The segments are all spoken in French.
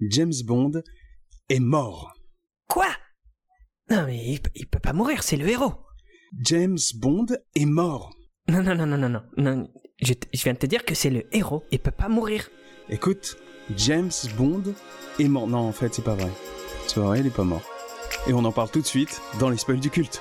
James Bond est mort. Quoi? Non mais il, peut- il peut pas mourir, c'est le héros. James Bond est mort. Non, non, non, non, non, non. non. Je viens de te dire que c'est le héros, il peut pas mourir. Écoute, James Bond est mort. Non, en fait, c'est pas vrai. C'est pas vrai, il est pas mort. Et on en parle tout de suite dans les spoils du culte.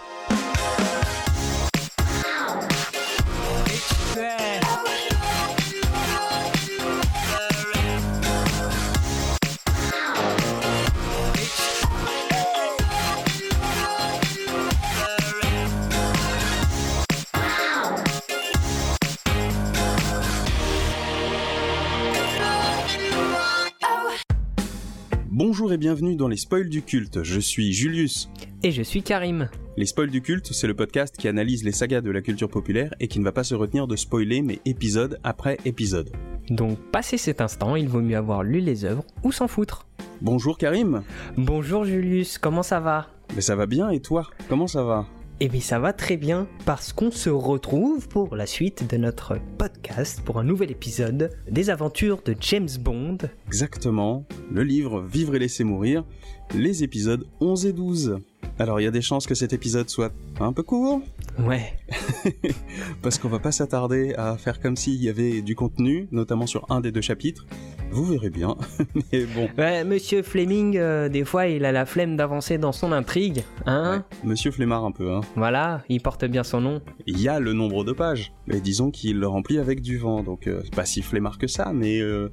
Et bienvenue dans les spoils du culte. Je suis Julius. Et je suis Karim. Les spoils du culte, c'est le podcast qui analyse les sagas de la culture populaire et qui ne va pas se retenir de spoiler, mais épisode après épisode. Donc, passé cet instant, il vaut mieux avoir lu les œuvres ou s'en foutre. Bonjour Karim. Bonjour Julius, comment ça va? Mais ça va bien et toi? Comment ça va? Eh bien, ça va très bien parce qu'on se retrouve pour la suite de notre podcast pour un nouvel épisode des aventures de James Bond. Exactement. Le livre Vivre et laisser mourir, les épisodes 11 et 12. Alors il y a des chances que cet épisode soit un peu court, Ouais, parce qu'on va pas s'attarder à faire comme s'il y avait du contenu, notamment sur un des deux chapitres. Vous verrez bien. Mais bon, Ouais, monsieur Fleming, euh, des fois, il a la flemme d'avancer dans son intrigue, hein ouais, Monsieur Flemmard un peu, hein. Voilà, il porte bien son nom. Il y a le nombre de pages, mais disons qu'il le remplit avec du vent, donc euh, c'est pas si flemmard que ça, mais euh,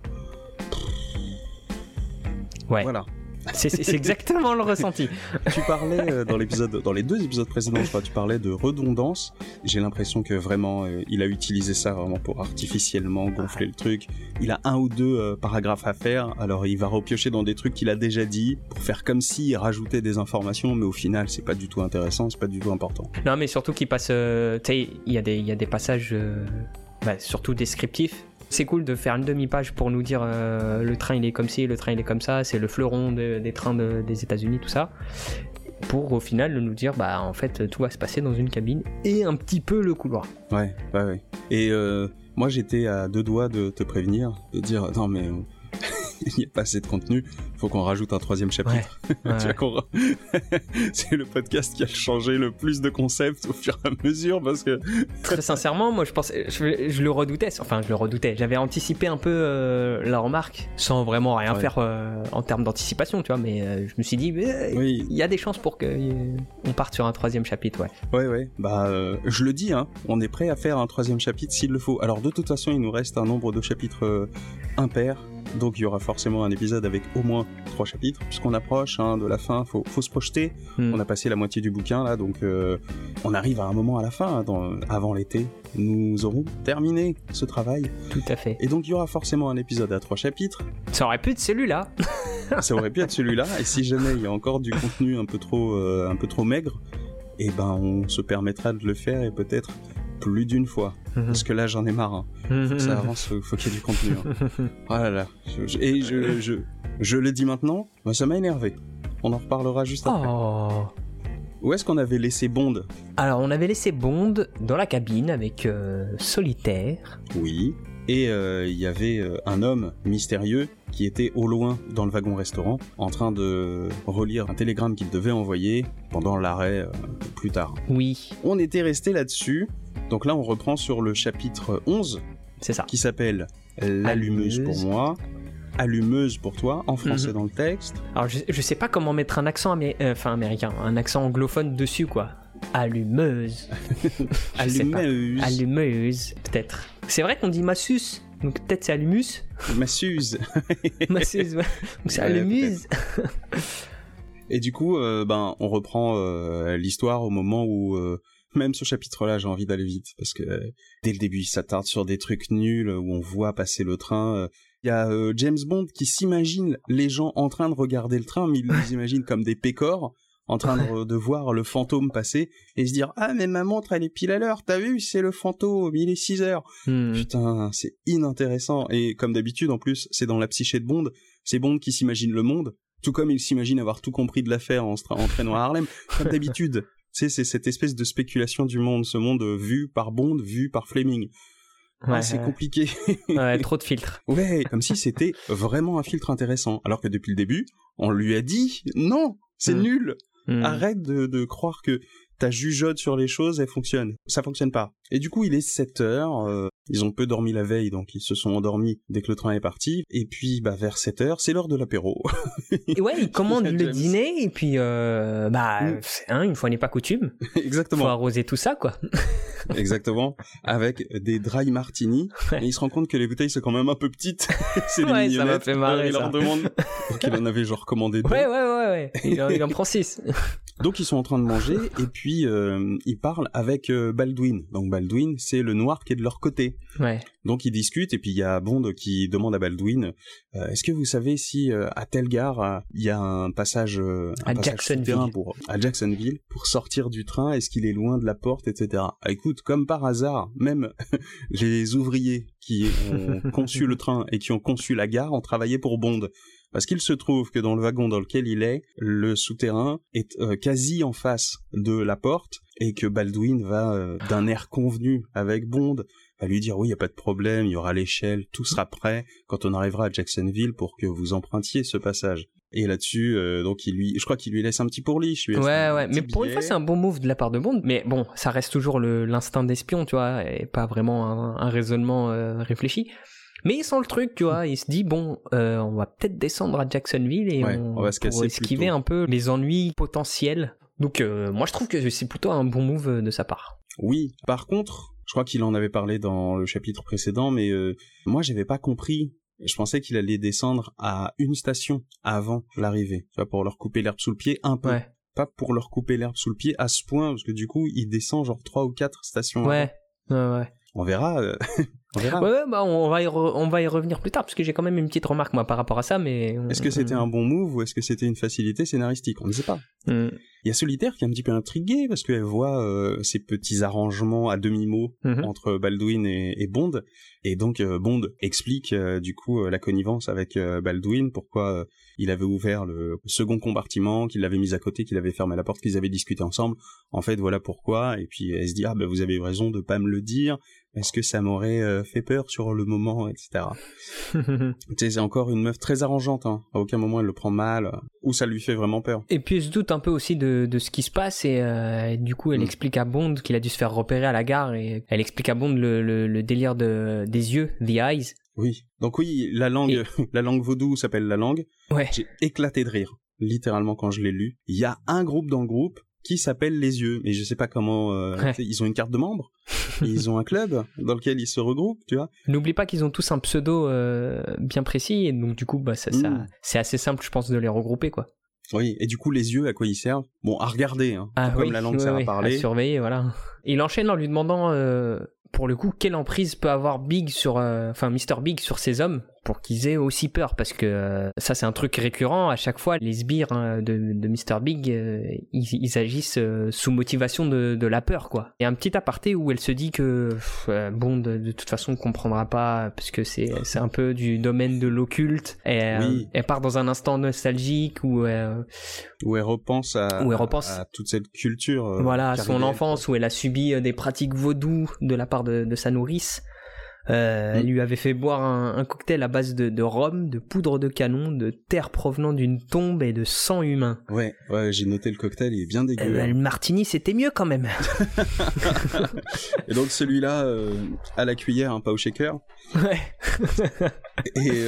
Ouais, voilà. C'est exactement le ressenti. Tu parlais euh, dans l'épisode, dans les deux épisodes précédents, je crois, tu parlais de redondance. J'ai l'impression que vraiment, euh, il a utilisé ça vraiment pour artificiellement gonfler le truc. Il a un ou deux euh, paragraphes à faire, alors il va repiocher dans des trucs qu'il a déjà dit pour faire comme s'il rajoutait des informations, mais au final, c'est pas du tout intéressant, c'est pas du tout important. Non, mais surtout qu'il passe. euh, tu sais, il y, a des- il y a des passages, bah, surtout descriptifs. C'est cool de faire une demi-page pour nous dire euh, le train il est comme ci, le train il est comme ça, c'est le fleuron de- des trains de- des États-Unis, tout ça. Pour au final nous dire, bah en fait tout va se passer dans une cabine et un petit peu le couloir. Ouais, ouais, ouais. Et euh, moi, j'étais à deux doigts de te prévenir, de dire non mais il n'y a pas assez de contenu, faut qu'on rajoute un troisième chapitre. Ouais. C'est le podcast qui a changé le plus de concepts au fur et à mesure parce que Très sincèrement, moi je pensais, je, je le redoutais, enfin je le redoutais. J'avais anticipé un peu euh, la remarque sans vraiment rien Ouais. faire euh, en termes d'anticipation, tu vois, mais euh, je me suis dit, oui, il y a des chances pour qu'on parte sur un troisième chapitre, ouais. ouais, ouais. Bah, je le dis, hein, on est prêt à faire un troisième chapitre s'il le faut. Alors de toute façon, il nous reste un nombre de chapitres euh, impair. Donc il y aura forcément un épisode avec au moins trois chapitres, puisqu'on approche hein, de la fin, faut, faut se projeter. Hmm. On a passé la moitié du bouquin là, donc euh, on arrive à un moment à la fin, hein, dans- avant l'été. Nous aurons terminé ce travail. Tout à fait. Et donc il y aura forcément un épisode à trois chapitres. Ça aurait pu être celui-là. Ça aurait pu être celui-là. Et si jamais il y a encore du contenu un peu trop, euh, un peu trop maigre, et ben on se permettra de le faire et peut-être plus d'une fois. Parce que là j'en ai marre. hein. Faut que ça avance, faut, faut qu'il y ait du contenu. hein. Oh là là. Je- et je, je, je le dis maintenant, moi, ça m'a énervé. On en reparlera juste après. Oh. Où est-ce qu'on avait laissé Bond? Alors on avait laissé Bond dans la cabine avec euh, Solitaire. Oui. Et euh, il y avait euh, un homme mystérieux qui était au loin dans le wagon restaurant en train de relire un télégramme qu'il devait envoyer pendant l'arrêt plus tard. Oui, On était resté là-dessus. Donc là, on reprend sur le chapitre 11 c'est ça. qui s'appelle L'allumeuse pour moi, Allumeuse pour toi, en français Mhm. dans le texte. Alors je, je sais pas comment mettre un accent amé- euh, enfin, américain, un accent anglophone dessus quoi. Allumeuse. Allumeuse, Allumeuse, peut-être. C'est vrai qu'on dit massus, donc peut-être c'est allumus. Massuse. Massus, ouais. Donc c'est Ouais, allumuse. Et du coup, euh, ben, on reprend euh, l'histoire au moment où, euh, même ce chapitre-là, j'ai envie d'aller vite parce que euh, dès le début, il s'attarde sur des trucs nuls où on voit passer le train. euh. Il y a euh, James Bond qui s'imagine les gens en train de regarder le train, mais il les imagine comme des pécores en train de, de voir le fantôme passer et se dire ah mais ma montre elle est pile à l'heure t'as vu c'est le fantôme il est 6 heures Hmm. Putain, c'est inintéressant. Et comme d'habitude, en plus, c'est dans la psyché de Bond. C'est Bond qui s'imagine le monde, tout comme il s'imagine avoir tout compris de l'affaire en, en traînant à Harlem. Comme d'habitude, tu sais, c'est cette espèce de spéculation du monde, ce monde vu par Bond, vu par Fleming. ah, c'est compliqué. ouais, trop de filtres. Ouais, comme si c'était vraiment un filtre intéressant. Alors que depuis le début, on lui a dit non, c'est mm. nul. Mm. Arrête de, de, croire que ta jugeote sur les choses, elle fonctionne. Ça fonctionne pas. Et du coup, il est 7 heures, euh, ils ont peu dormi la veille, donc ils se sont endormis dès que le train est parti. Et puis, bah, vers 7 heures, c'est l'heure de l'apéro. et ouais, ils commandent le dîner, et puis, euh, bah, mm. hein, une fois n'est pas coutume. Exactement. Faut arroser tout ça, quoi. Exactement. Avec des dry martini. Et il se rend compte que les bouteilles sont quand même un peu petites. c'est ouais, ça m'a fait marrer, il leur demande. Donc il en avait genre commandé deux. Ouais, ouais, ouais, ouais. Il en, il en prend six. Donc ils sont en train de manger et puis euh, ils parlent avec euh, Baldwin. Donc Baldwin, c'est le noir qui est de leur côté. Ouais. Donc ils discutent et puis il y a Bond qui demande à Baldwin euh, est-ce que vous savez si à telle gare il y a un passage un à Jacksonville pour à Jacksonville pour sortir du train? Est-ce qu'il est loin de la porte, etc. Ah, écoute, comme par hasard, même les ouvriers qui ont conçu le train et qui ont conçu la gare ont travaillé pour Bond. Parce qu'il se trouve que dans le wagon dans lequel il est, le souterrain est euh, quasi en face de la porte et que Baldwin va euh, d'un air convenu avec Bond va lui dire oui, il y a pas de problème, il y aura l'échelle, tout sera prêt quand on arrivera à Jacksonville pour que vous empruntiez ce passage. Et là-dessus, euh, donc il lui, je crois qu'il lui laisse un petit pourliche. Ouais, ouais. Mais pour une fois, c'est un bon move de la part de Bond. Mais bon, ça reste toujours l'instinct d'espion, tu vois, et pas vraiment un, raisonnement réfléchi. Mais il sent le truc, tu vois. Il se dit bon, euh, on va peut-être descendre à Jacksonville et on, va pour esquiver un peu les ennuis potentiels. Donc euh, moi je trouve que c'est plutôt un bon move de sa part. Oui. Par contre, je crois qu'il en avait parlé dans le chapitre précédent, mais euh, moi j'avais pas compris. Je pensais qu'il allait descendre à une station avant l'arrivée, tu vois, pour leur couper l'herbe sous le pied un peu. Pas pour leur couper l'herbe sous le pied à ce point, parce que du coup, il descend genre trois ou quatre stations. Ouais, ouais, ouais. On verra. Euh, on verra. Ouais, bah on va y on va y revenir plus tard parce que j'ai quand même une petite remarque moi par rapport à ça, mais. Est-ce que c'était un bon move ou est-ce que c'était une facilité scénaristique? On ne sait pas. Hmm. Il y a Solitaire qui est un petit peu intrigué parce qu'elle voit euh, ces petits arrangements à demi-mot mhm. entre Baldwin et, Bond. Et donc euh, Bond explique du coup la connivence avec Baldwin, pourquoi il avait ouvert le second compartiment, qu'il l'avait mis à côté, qu'il avait fermé la porte, qu'ils avaient discuté ensemble. En fait, voilà pourquoi. Et puis elle se dit ah ben vous avez eu raison de pas me le dire est-ce que ça m'aurait euh, fait peur sur le moment, etc. c'est encore une meuf très arrangeante, hein. à aucun moment elle le prend mal, euh, ou ça lui fait vraiment peur. Et puis elle se doute un peu aussi de, de ce qui se passe, et, euh, du coup elle mm. explique à Bond qu'il a dû se faire repérer à la gare, et elle explique à Bond le, le, délire de, des yeux, the eyes. Oui, donc oui, la langue, la langue vaudou s'appelle la langue. Ouais. J'ai éclaté de rire, littéralement quand je l'ai lu. Il y a un groupe dans le groupe qui s'appelle Les Yeux. Mais je sais pas comment. Euh, ils ont une carte de membre. ils ont un club dans lequel ils se regroupent, tu vois. N'oublie pas qu'ils ont tous un pseudo euh, bien précis et donc du coup, bah, ça, mm. c'est assez simple, je pense, de les regrouper, quoi. Oui, et du coup, les yeux, à quoi ils servent? Bon, à regarder, hein, ah comme la langue sert à parler. À surveiller, voilà. Il enchaîne en lui demandant, euh, pour le coup, quelle emprise peut avoir Big sur, enfin, Mr. Big sur ses hommes pour qu'ils aient aussi peur parce que euh, ça c'est un truc récurrent. À chaque fois les sbires hein, de, de Mr Big euh, ils, agissent euh, sous motivation de, de, la peur quoi. Et un petit aparté où elle se dit que bon de, de, toute façon on comprendra pas parce que c'est c'est un peu du domaine de l'occulte. Et oui. elle part dans un instant nostalgique où où elle repense à, où elle repense à, toute cette culture voilà à son enfance où elle a subi des pratiques vaudou de la part de, de sa nourrice euh, Elle mm. lui avait fait boire un, cocktail à base de, de, rhum, de poudre de canon, de terre provenant d'une tombe et de sang humain. Ouais, ouais, j'ai noté le cocktail, il est bien dégueu. Euh, le martini, c'était mieux quand même. et donc celui-là, euh, à la cuillère, un pas au shaker. Ouais. et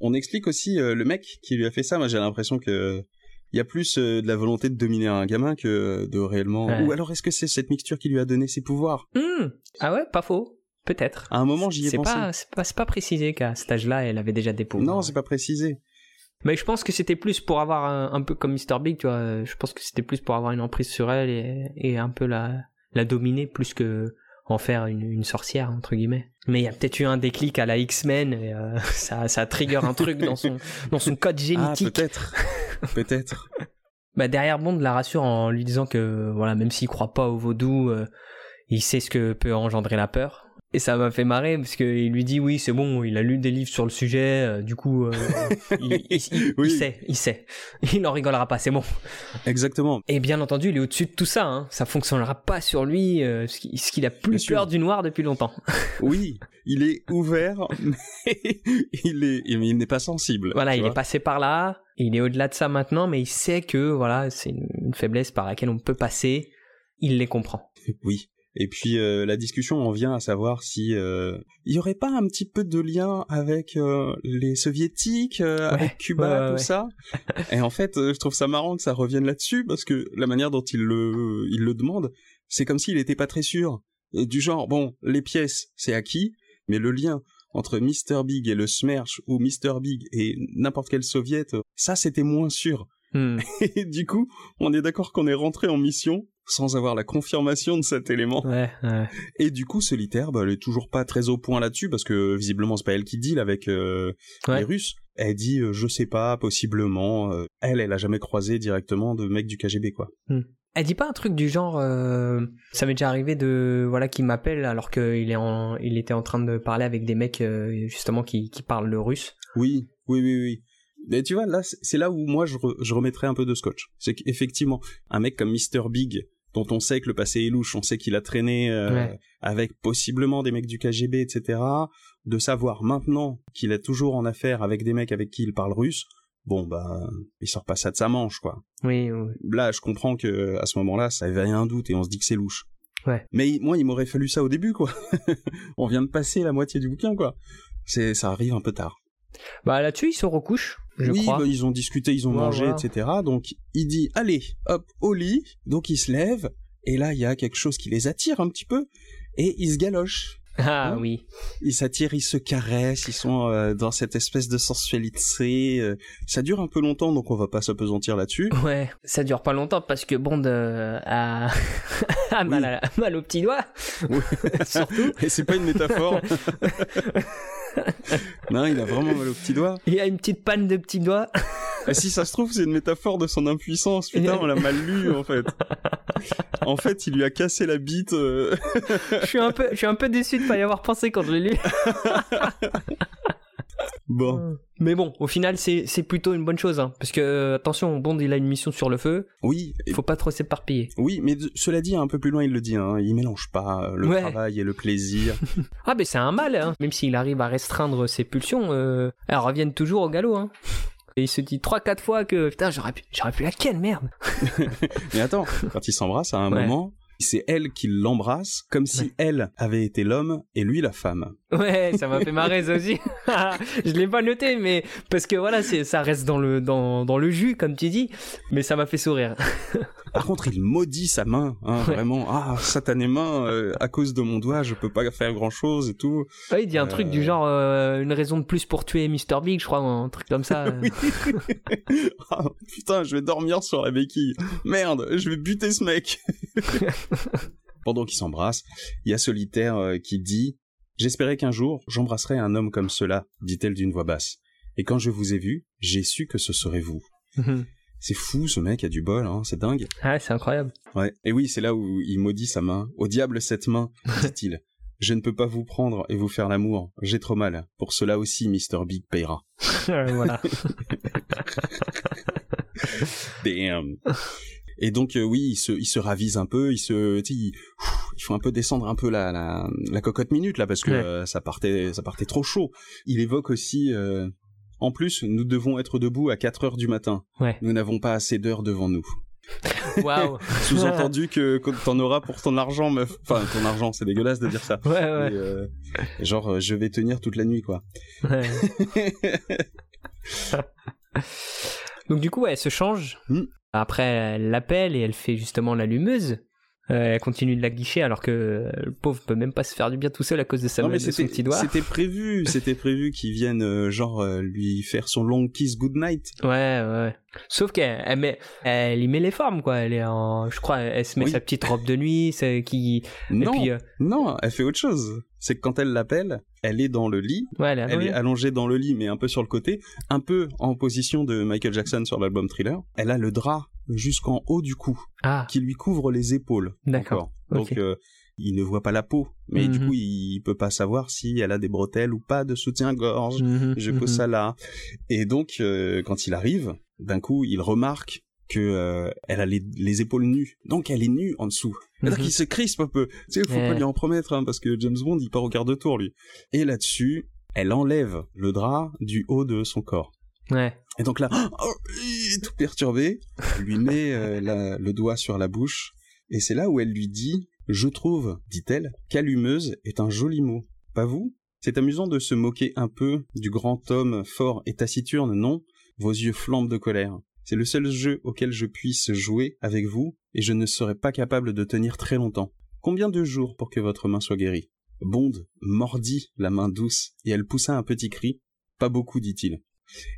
on explique aussi le mec qui lui a fait ça. Moi, j'ai l'impression que il y a plus de la volonté de dominer un gamin que de réellement. Ou alors est-ce que c'est cette mixture qui lui a donné ses pouvoirs? Mmh. Ah ouais, pas faux. Peut-être. À un moment, j'y ai pensé. Pas, c'est pas, pas précisé qu'à cet âge-là, elle avait déjà des pouvoirs. Non, c'est pas précisé. Mais je pense que c'était plus pour avoir un, peu comme Mr. Big, tu vois. Je pense que c'était plus pour avoir une emprise sur elle et, et un peu la, la dominer plus que en faire une, une sorcière, entre guillemets. Mais il y a peut-être eu un déclic à la X-Men et euh, ça, ça trigger un truc dans son, dans son code ah, génétique. Ah, peut-être. peut-être. Bah derrière Bond la rassure en lui disant que voilà même s'il croit pas au vaudou, euh, il sait ce que peut engendrer la peur Et ça m'a fait marrer parce qu'il lui dit oui c'est bon il a lu des livres sur le sujet euh, du coup euh, il, il- il- Oui. il sait il sait il n'en rigolera pas c'est bon Exactement. et bien entendu il est au-dessus de tout ça hein. ça fonctionnera pas sur lui euh, parce qu'il a plus peur du noir depuis longtemps Oui, il est ouvert, mais il est, il n'est pas sensible. voilà il vois. est passé par là il est au-delà de ça maintenant mais il sait que voilà c'est une, une faiblesse par laquelle on peut passer il les comprend Oui. Et puis euh, la discussion en vient à savoir si euh, il y aurait pas un petit peu de lien avec euh, les soviétiques, euh, Ouais, avec Cuba, ouais, tout ouais. ça. Et en fait, euh, je trouve ça marrant que ça revienne là-dessus parce que la manière dont il le, il le demande, c'est comme s'il était pas très sûr. Et du genre, bon, les pièces, c'est acquis, mais le lien entre Mr. Big et le Smerch ou Mr. Big et n'importe quel soviet, ça c'était moins sûr. Hmm. Et du coup, on est d'accord qu'on est rentré en mission sans avoir la confirmation de cet élément. ouais, ouais. Et du coup, Solitaire, bah, elle est toujours pas très au point là-dessus parce que visiblement c'est pas elle qui deal avec euh, Ouais. les Russes. Elle dit euh, je sais pas, possiblement. euh, elle, elle a jamais croisé directement de mec du KGB quoi. Elle dit pas un truc du genre, euh, ça m'est déjà arrivé de, voilà, qu'il m'appelle alors qu'il est en, il était en train de parler avec des mecs justement qui, qui parlent le russe. Oui, oui, oui, oui. Mais tu vois, là, c'est c'est là où moi je, re- je remettrais un peu de scotch. C'est qu'effectivement, un mec comme Mr. Big, dont on sait que le passé est louche, on sait qu'il a traîné euh, Ouais. avec possiblement des mecs du KGB, etc., de savoir maintenant qu'il est toujours en affaire avec des mecs avec qui il parle russe, bon, bah, il sort pas ça de sa manche, quoi. Oui, oui. Là, je comprends que à ce moment-là, ça éveille un doute et on se dit que c'est louche. Ouais. Mais moi, il m'aurait fallu ça au début, quoi. on vient de passer la moitié du bouquin, quoi. C'est, ça arrive un peu tard. Bah là-dessus, il se recouche, je oui, crois. bah, ils ont discuté, ils ont Ouais, mangé, etc. Donc il dit allez, hop, au lit. Donc il se lève et là il y a quelque chose qui les attire un petit peu et ils se galochent. Ah Hein oui. Ils s'attirent, ils se caressent, ils sont euh, dans cette espèce de sensualité. euh, ça dure un peu longtemps, donc on va pas s'apesantir là-dessus. Ouais, ça dure pas longtemps parce que Bond euh, a, a mal, à- mal au petit doigt. Oui. Surtout. Et c'est pas une métaphore. non, il a vraiment mal au petit doigt. Il a une petite panne de petit doigt. Et si ça se trouve, c'est une métaphore de son impuissance. Putain, on l'a mal lu en fait. En fait, il lui a cassé la bite. euh, je suis un peu, je suis un peu déçu de pas y avoir pensé quand je l'ai lu. Bon. Mais bon, au final, c'est c'est plutôt une bonne chose, hein, parce que euh, attention, Bond, il a une mission sur le feu. Oui, Il faut pas trop s'éparpiller. Oui, mais cela dit, un peu plus loin, il le dit, hein, il mélange pas euh, le Ouais. travail et le plaisir. Ah, mais c'est un mal, hein. Même s'il arrive à restreindre ses pulsions, euh, elles reviennent toujours au galop, hein. Et il se dit 3-4 fois que putain, j'aurais pu, j'aurais pu la ken, merde. mais attends, quand ils s'embrassent, à un Ouais. moment, c'est elle qui l'embrasse, comme si Ouais. elle avait été l'homme et lui la femme. Ouais, ça m'a fait marrer ça aussi. je l'ai pas noté, mais parce que voilà, c'est, ça reste dans le, dans, dans le jus, comme tu dis, mais ça m'a fait sourire. Par contre, il maudit sa main, hein, Ouais. vraiment. Ah, satanée main, euh, à cause de mon doigt, je peux pas faire grand chose et tout. Ouais, il dit un truc du Euh. genre euh, une raison de plus pour tuer Mr. Big, je crois, un truc comme ça. Ah, putain, je vais dormir sur la béquille. Merde, je vais buter ce mec. Pendant qu'ils s'embrassent, il y a Solitaire qui dit J'espérais qu'un jour j'embrasserais un homme comme cela, dit-elle d'une voix basse. Et quand je vous ai vu, j'ai su que ce serait vous. C'est fou, ce mec a du bol, hein, c'est dingue. ah, c'est incroyable. Ouais. Et oui, c'est là où il maudit sa main. Au diable cette main, dit-il. Je ne peux pas vous prendre et vous faire l'amour. J'ai trop mal. Pour cela aussi, Mr. Big payera. voilà. Damn. Et donc euh, oui, il se, il se ravise un peu, il se, il, faut un peu descendre un peu la, la, la cocotte minute là parce que Ouais. euh, ça partait, ça partait trop chaud. Il évoque aussi, euh, en plus, nous devons être debout à 4 heures du matin. Ouais. Nous n'avons pas assez d'heures devant nous. Waouh. Sous-entendu que, que t'en auras pour ton argent, meuf. Enfin, ton argent, c'est dégueulasse de dire ça. Ouais, ouais. Et, euh, genre, euh, je vais tenir toute la nuit, quoi. ouais. Donc du coup, ouais, elle se change. Hmm. Après, elle l'appelle et elle fait justement l'allumeuse. Euh, elle continue de la guicher alors que le pauvre peut même pas se faire du bien tout seul à cause de sa non mais de son petit doigt. c'était prévu c'était prévu qu'ils viennent euh, genre euh, lui faire son long kiss goodnight Ouais, ouais. Sauf qu'elle elle met, elle y met les formes quoi. Elle est en, je crois, elle se met Oui. sa petite robe de nuit, qui. non Et puis, non elle fait autre chose c'est que quand elle l'appelle elle est dans le lit elle est allongée dans le lit mais un peu sur le côté un peu en position de Michael Jackson sur l'album Thriller elle a le drap jusqu'en haut du cou Ah, qui lui couvre les épaules D'accord. donc euh, il ne voit pas la peau, mais du Mhm. coup, il peut pas savoir si elle a des bretelles ou pas de soutien-gorge. Mhm, Je mhm. pose ça là. Et donc, euh, quand il arrive, d'un coup, il remarque que euh, elle a les, les épaules nues. Donc, elle est nue en dessous. C'est-à-dire Mhm. qu'il se crispe un peu. Tu sais, faut Ouais. pas lui en promettre, hein, parce que James Bond, il part au quart de tour, lui. Et là-dessus, elle enlève le drap du haut de son corps. Ouais. Et donc là, oh, tout perturbé, lui met euh, le doigt sur la bouche, et c'est là où elle lui dit « Je trouve, dit-elle, qu'allumeuse est un joli mot. Pas vous? C'est amusant de se moquer un peu du grand homme fort et taciturne, non? Vos yeux flambent de colère. C'est le seul jeu auquel je puisse jouer avec vous, et je ne serai pas capable de tenir très longtemps. Combien de jours pour que votre main soit guérie? Bond mordit la main douce, et elle poussa un petit cri. Pas beaucoup, dit-il.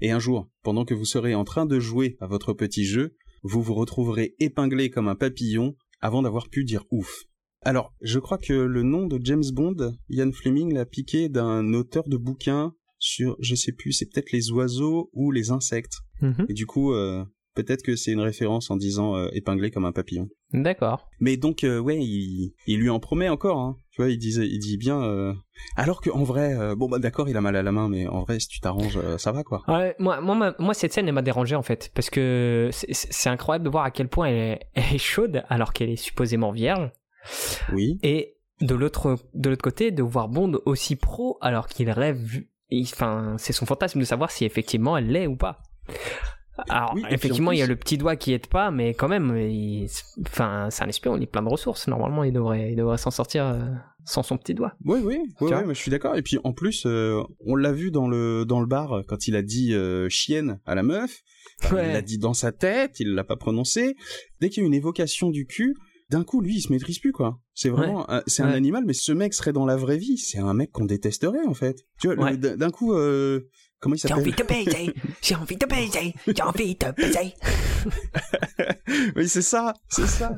Et un jour, pendant que vous serez en train de jouer à votre petit jeu, vous vous retrouverez épinglé comme un papillon avant d'avoir pu dire ouf. Alors, je crois que le nom de James Bond, Ian Fleming l'a piqué d'un auteur de bouquin sur, je sais plus, c'est peut-être les oiseaux ou les insectes. Mhm. Et du coup, euh, peut-être que c'est une référence en disant euh, épinglé comme un papillon. D'accord. Mais donc, euh, ouais, il, il lui en promet encore. Hein. Tu vois, il disait, il dit bien. euh, Alors que en vrai, euh, bon bah d'accord, il a mal à la main, mais en vrai, si tu t'arranges, euh, ça va quoi. Ouais, moi, moi, ma- moi, cette scène, elle m'a dérangé en fait, parce que c'est- incroyable de voir à quel point elle est, elle est chaude alors qu'elle est supposément vierge, Oui. et de l'autre, de l'autre côté, de voir Bond aussi pro alors qu'il rêve, enfin, c'est son fantasme de savoir si effectivement elle l'est ou pas. Alors, Oui, effectivement, il y a le petit doigt qui aide pas, mais quand même, il- enfin, c'est un espion, il est plein de ressources. Normalement, il devrait, il devrait s'en sortir euh, sans son petit doigt. Oui, oui, oui, oui, mais je suis d'accord. Et puis en plus, euh, on l'a vu dans le dans le bar quand il a dit euh, chienne à la meuf. Enfin, Ouais. Il l'a dit dans sa tête, il l'a pas prononcé. Dès qu'il y a une évocation du cul, d'un coup, lui, il se maîtrise plus quoi. C'est vraiment, un- c'est un Ouais. animal, mais ce mec serait dans la vraie vie. C'est un mec qu'on détesterait en fait. Tu vois, Ouais. d'un d'un coup, euh, comment il J'ai s'appelle? envie de baiser, j'ai envie de baiser, j'ai envie de baiser. Oui, c'est ça, c'est ça.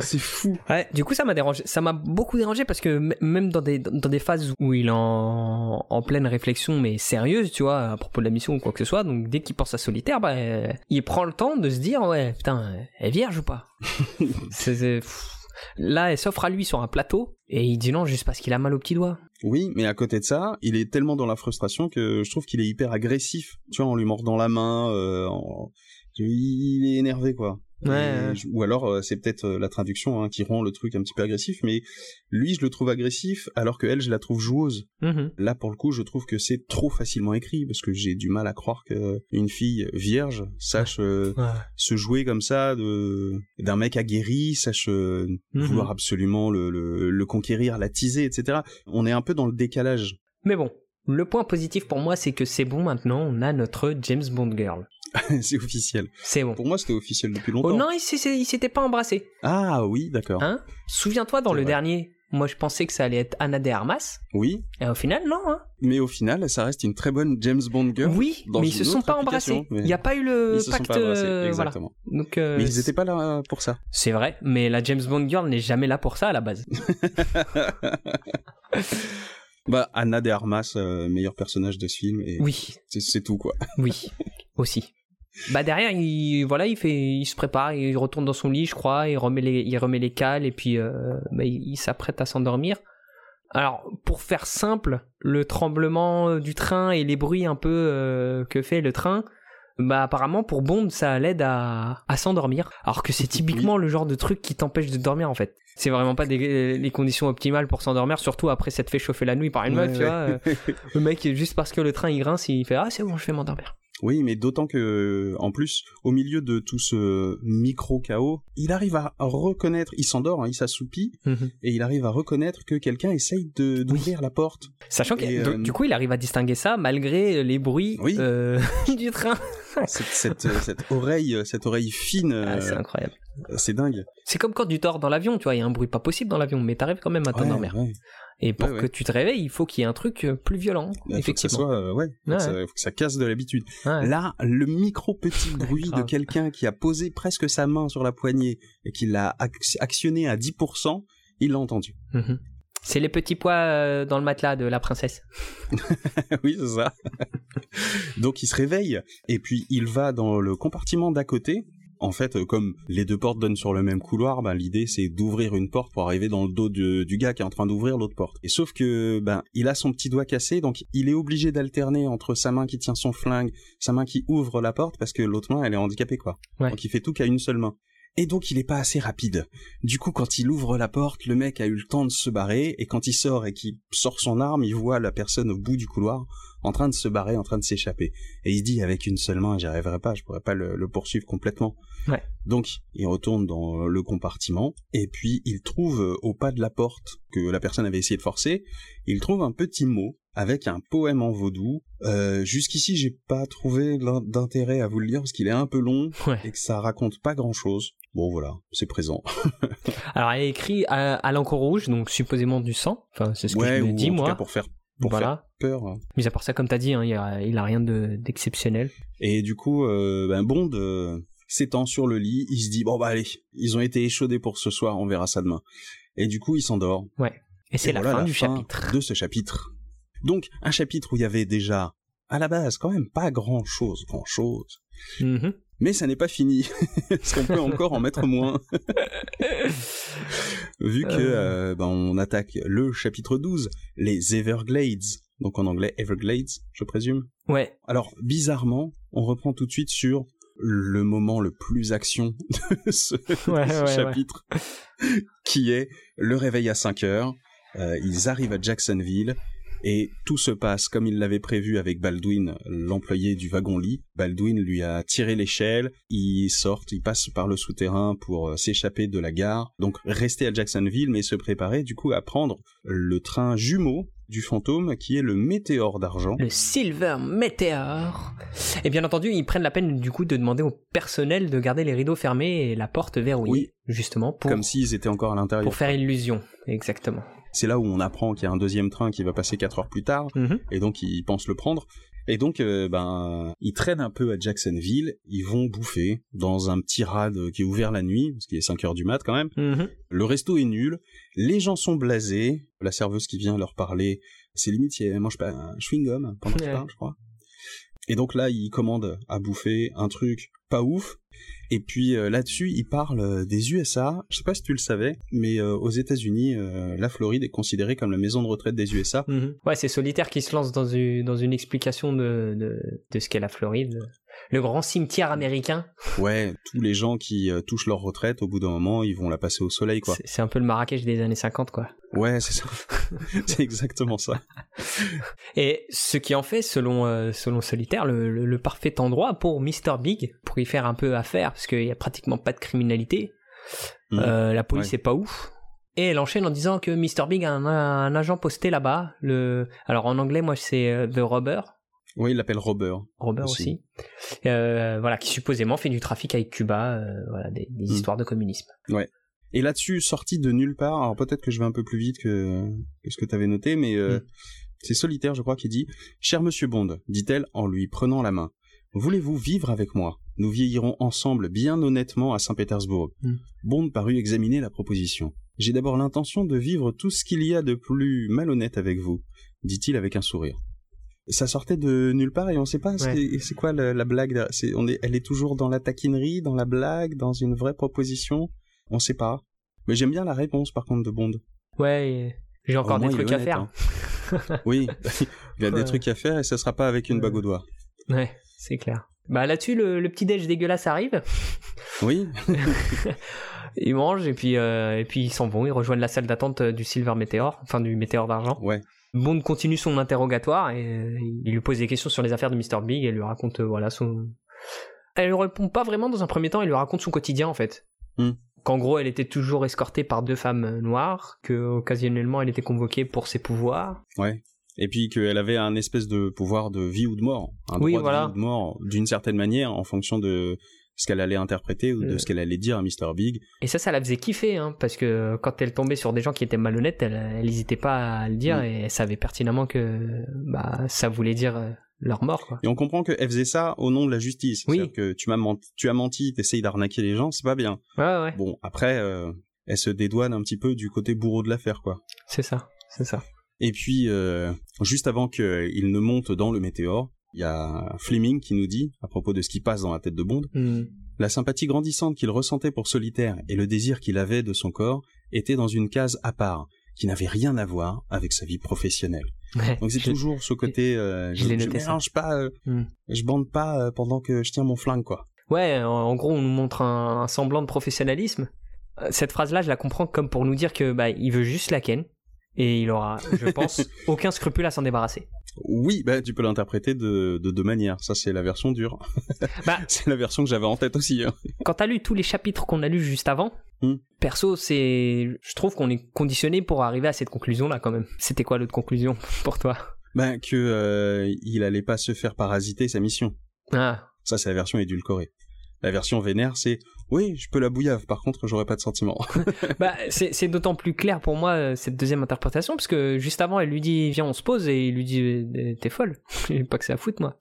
C'est fou. Ouais, du coup, ça m'a dérangé. Ça m'a beaucoup dérangé parce que même dans des, dans des phases où il est en, en pleine réflexion, mais sérieuse, tu vois, à propos de la mission ou quoi que ce soit, donc dès qu'il pense à solitaire, bah, euh, il prend le temps de se dire, ouais, putain, elle est vierge ou pas? C'est-. Là, elle s'offre à lui sur un plateau et il dit non juste parce qu'il a mal au petit doigt. Oui, mais à côté de ça, il est tellement dans la frustration que je trouve qu'il est hyper agressif. Tu vois, en lui mordant la main, euh, il est énervé quoi. Ouais, Et Ou alors euh, c'est peut-être euh, la traduction hein, qui rend le truc un petit peu agressif, mais lui je le trouve agressif alors que elle je la trouve joueuse. Mhm. Là pour le coup je trouve que c'est trop facilement écrit parce que j'ai du mal à croire que une fille vierge sache euh, se jouer comme ça de d'un mec aguerri, sache euh, Mhm. vouloir absolument le, le, le conquérir, l'attiser, etc. On est un peu dans le décalage. Mais bon, le point positif pour moi, c'est que c'est bon maintenant, on a notre James Bond girl. c'est officiel. C'est bon. Pour moi c'était officiel depuis longtemps. Oh non, il s'est- il s'était pas embrassé. Ah oui, d'accord. Hein? Souviens-toi dans le vrai. dernier, moi je pensais que ça allait être Anna de Armas, oui, et au final non. Hein mais au final ça reste une très bonne James Bond girl. oui, dans mais ils se sont pas embrassés. Il n'y a pas eu le Ils se sont pacte. pas embrassés, euh, voilà. exactement. Donc euh, Mais ils étaient pas là pour ça. c'est vrai, mais la James Bond girl n'est jamais là pour ça à la base. Bah Anna de Armas, euh, meilleur personnage de ce film, et Oui, c'est- tout quoi. oui, aussi. Bah derrière, il voilà, il fait, il se prépare, il retourne dans son lit, je crois, il remet les, il remet les cales et puis euh, bah, il, il s'apprête à s'endormir. Alors pour faire simple, le tremblement du train et les bruits un peu euh, que fait le train, bah apparemment pour Bond ça l'aide à, à s'endormir. Alors que c'est typiquement le genre de truc qui t'empêche de dormir en fait. C'est vraiment pas des, les conditions optimales pour s'endormir, surtout après s'être fait chauffer la nuit par une meuf, Ouais, tu ouais. vois. euh, le mec juste parce que le train il grince, il fait ah c'est bon je vais m'endormir. Oui, mais d'autant que, en plus, au milieu de tout ce micro chaos, il arrive à reconnaître, il s'endort, hein, il s'assoupit, et il arrive à reconnaître que quelqu'un essaye de d'ouvrir la porte. Sachant que euh, du coup il arrive à distinguer ça malgré les bruits Oui. euh, du train. cette, cette, euh, cette oreille, cette oreille fine, Ah, c'est incroyable. C'est dingue. C'est comme quand tu dors dans l'avion, tu vois, il y a un bruit pas possible dans l'avion, mais t'arrives quand même à t'endormir. Ouais, ouais. Et pour Ouais, que tu te réveilles, il faut qu'il y ait un truc euh, plus violent, Il faut que ça soit, euh, ouais, faut, que ça, faut que ça casse de l'habitude. Là, le micro petit bruit de quelqu'un qui a posé presque sa main sur la poignée et qui l'a ac- actionné à 10%, il l'a entendu. Mhm. C'est les petits pois euh, dans le matelas de la princesse. oui, c'est ça. Donc il se réveille et puis il va dans le compartiment d'à côté En fait, euh, comme les deux portes donnent sur le même couloir, ben, l'idée c'est d'ouvrir une porte pour arriver dans le dos de- du gars qui est en train d'ouvrir l'autre porte. Et sauf que ben il a son petit doigt cassé, donc il est obligé d'alterner entre sa main qui tient son flingue, sa main qui ouvre la porte parce que l'autre main elle est handicapée quoi. Ouais. Donc il fait tout qu'à une seule main. Et donc il est pas assez rapide. Du coup, quand il ouvre la porte, le mec a eu le temps de se barrer, et quand il sort et qu'il sort son arme, il voit la personne au bout du couloir, en train de se barrer, en train de s'échapper. Et il se dit, avec une seule main, j'y arriverai pas, je pourrais pas le, le poursuivre complètement. Ouais. Donc, il retourne dans le compartiment, et puis il trouve euh, au pas de la porte que la personne avait essayé de forcer, il trouve un petit mot avec un poème en vaudou. Euh, Jusqu'ici, j'ai pas trouvé d'intérêt à vous le lire parce qu'il est un peu long Ouais. et que ça raconte pas grand chose. Bon voilà, c'est présent. Alors, elle est écrit à, à l'encre rouge, donc supposément du sang. Enfin, c'est ce que je me dis, en tout moi. cas pour faire pour voilà. faire peur. Mais à part ça, comme t'as dit, hein, il, a, il a rien de- d'exceptionnel. Et du coup, euh, ben Bond euh, s'étend sur le lit, il se dit bon bah allez, ils ont été échaudés pour ce soir, on verra ça demain. Et du coup, il s'endort. Et c'est la voilà fin du chapitre. de ce chapitre. Donc un chapitre où il y avait déjà à la base quand même pas grand chose, grand chose. Mhm. Mais ça n'est pas fini, parce qu'on peut encore en mettre moins? Vu que Euh. euh, ben, on attaque le chapitre 12, les Everglades, donc en anglais Everglades, je présume. Ouais, Alors, bizarrement, on reprend tout de suite sur le moment le plus action de ce, de Ouais, ce ouais, chapitre, qui est le réveil à 5 heures. Euh, ils arrivent à Jacksonville et tout se passe comme il l'avait prévu avec Baldwin, l'employé du wagon-lit. Baldwin lui a tiré l'échelle, ils sortent, ils passent par le souterrain pour euh, s'échapper de la gare. Donc rester à Jacksonville, mais se préparer du coup à prendre le train jumeau du fantôme qui est le météore d'argent. le Silver Meteor. Et bien entendu, ils prennent la peine du coup de demander au personnel de garder les rideaux fermés et la porte verrouillée, justement pour, comme s'ils étaient encore à l'intérieur. pour faire illusion. Exactement. C'est là où on apprend qu'il y a un deuxième train qui va passer 4 heures plus tard, Mhm. et donc ils pensent le prendre. Et donc, euh, ben, ils traînent un peu à Jacksonville, ils vont bouffer dans un petit rad qui est ouvert la nuit, parce qu'il est 5 heures du mat quand même. Mhm. Le resto est nul, les gens sont blasés, la serveuse qui vient leur parler, c'est limite si elle mange pas un chewing-gum pendant qu'ils Ouais. parlent, je crois. Et donc là, ils commandent à bouffer un truc pas ouf. Et puis euh, là-dessus, ils parlent euh, des USA. Je sais pas si tu le savais, mais euh, aux États-Unis, euh, la Floride est considérée comme la maison de retraite des USA. Mhm. Ouais, c'est Solitaire qui se lance dans une, dans une explication de, de, de ce qu'est la Floride. Le grand cimetière américain. Ouais, tous les gens qui touchent leur retraite, au bout d'un moment, ils vont la passer au soleil, quoi. C'est c'est un peu le Marrakech des années 50, quoi. Ouais, c'est ça. c'est exactement ça. Et ce qui en fait, selon, euh, selon Solitaire, le, le- le parfait endroit pour Mr. Big, pour y faire un peu affaire, parce qu'il n'y a pratiquement pas de criminalité. Mhm. Euh, la police Ouais. est pas ouf. Et elle enchaîne en disant que Mr. Big a un, un agent posté là-bas. Le... Alors en anglais, moi, c'est euh, The Robber. Oui, il l'appelle Robert. Robert Aussi. aussi. Euh, voilà, qui supposément fait du trafic avec Cuba, euh, voilà, des, des Mhm. histoires de communisme. Et là-dessus, sorti de nulle part, alors peut-être que je vais un peu plus vite que, que ce que tu avais noté, mais euh, Mm. c'est Solitaire, je crois, qui dit « Cher Monsieur Bond, dit-elle en lui prenant la main, voulez-vous vivre avec moi? Nous vieillirons ensemble bien honnêtement à Saint-Pétersbourg. Mm. Bond parut examiner la proposition. « J'ai d'abord l'intention de vivre tout ce qu'il y a de plus malhonnête avec vous, dit-il avec un sourire. Ça sortait de nulle part et on sait pas Ouais. c'est quoi la, la blague. on est, elle est toujours dans la taquinerie, dans la blague, dans une vraie proposition? On sait pas. Mais j'aime bien la réponse par contre de Bond. Ouais, j'ai encore des trucs à faire. hein. oui, il y a des trucs à faire et ça sera pas avec une bague au doigt. Ouais, c'est clair. Bah là-dessus, le, le petit déj dégueulasse arrive. Oui, Ils mangent et puis, euh, et puis ils s'en vont. Ils rejoignent la salle d'attente euh, du Silver Meteor, enfin du Météore d'argent. ouais. Bond continue son interrogatoire et euh, il lui pose des questions sur les affaires de Mr. Big et lui raconte euh, voilà son. Elle lui répond pas vraiment dans un premier temps. Elle lui raconte son quotidien en fait. Hmm. Qu'en gros, elle était toujours escortée par deux femmes euh, noires, que occasionnellement elle était convoquée pour ses pouvoirs. Ouais. Et puis qu'elle avait un espèce de pouvoir de vie ou de mort. Un Oui, droit voilà. de vie ou de mort, d'une certaine manière, en fonction de ce qu'elle allait interpréter ou de Euh. ce qu'elle allait dire à Mr. Big. Et ça, ça la faisait kiffer, hein, parce que quand elle tombait sur des gens qui étaient malhonnêtes, elle, elle hésitait pas à le dire Mm. et elle savait pertinemment que bah, ça voulait dire euh, leur mort. Quoi. Et on comprend qu'elle faisait ça au nom de la justice. Oui. C'est-à-dire que tu m'as menti, tu as menti, t'essayes d'arnaquer les gens, c'est pas bien. Ouais, ouais, Bon, après, euh, elle se dédouane un petit peu du côté bourreau de l'affaire, quoi. c'est ça, c'est ça. Et puis, euh, juste avant qu'il ne monte dans le météore, il y a Fleming qui nous dit, à propos de ce qui passe dans la tête de Bond, Mm. La sympathie grandissante qu'il ressentait pour Solitaire et le désir qu'il avait de son corps étaient dans une case à part, qui n'avait rien à voir avec sa vie professionnelle. Ouais, Donc c'est toujours ce côté, euh, je je, je mélange pas, euh, Hmm. je bande pas euh, pendant que je tiens mon flingue, quoi. Ouais, en, en gros, on nous montre un, un semblant de professionnalisme. Cette phrase-là, je la comprends comme pour nous dire que bah, il veut juste la ken et il aura, je pense, aucun scrupule à s'en débarrasser. Oui, bah tu peux l'interpréter de, de deux manières. Ça c'est la version dure. Bah, c'est la version que j'avais en tête aussi. hein. quand t'as lu tous les chapitres qu'on a lus juste avant, Hmm. perso, c'est, je trouve qu'on est conditionné pour arriver à cette conclusion-là quand même. C'était quoi l'autre conclusion pour toi? Bah que euh, il allait pas se faire parasiter sa mission. Ah, Ça c'est la version édulcorée. La version vénère c'est oui, je peux la bouillave, par contre j'aurais pas de sentiments. bah c'est d'autant plus clair pour moi euh, cette deuxième interprétation parce que juste avant, elle lui dit viens on se pose et il lui dit euh, t'es folle, j'ai pas que c'est à foutre moi.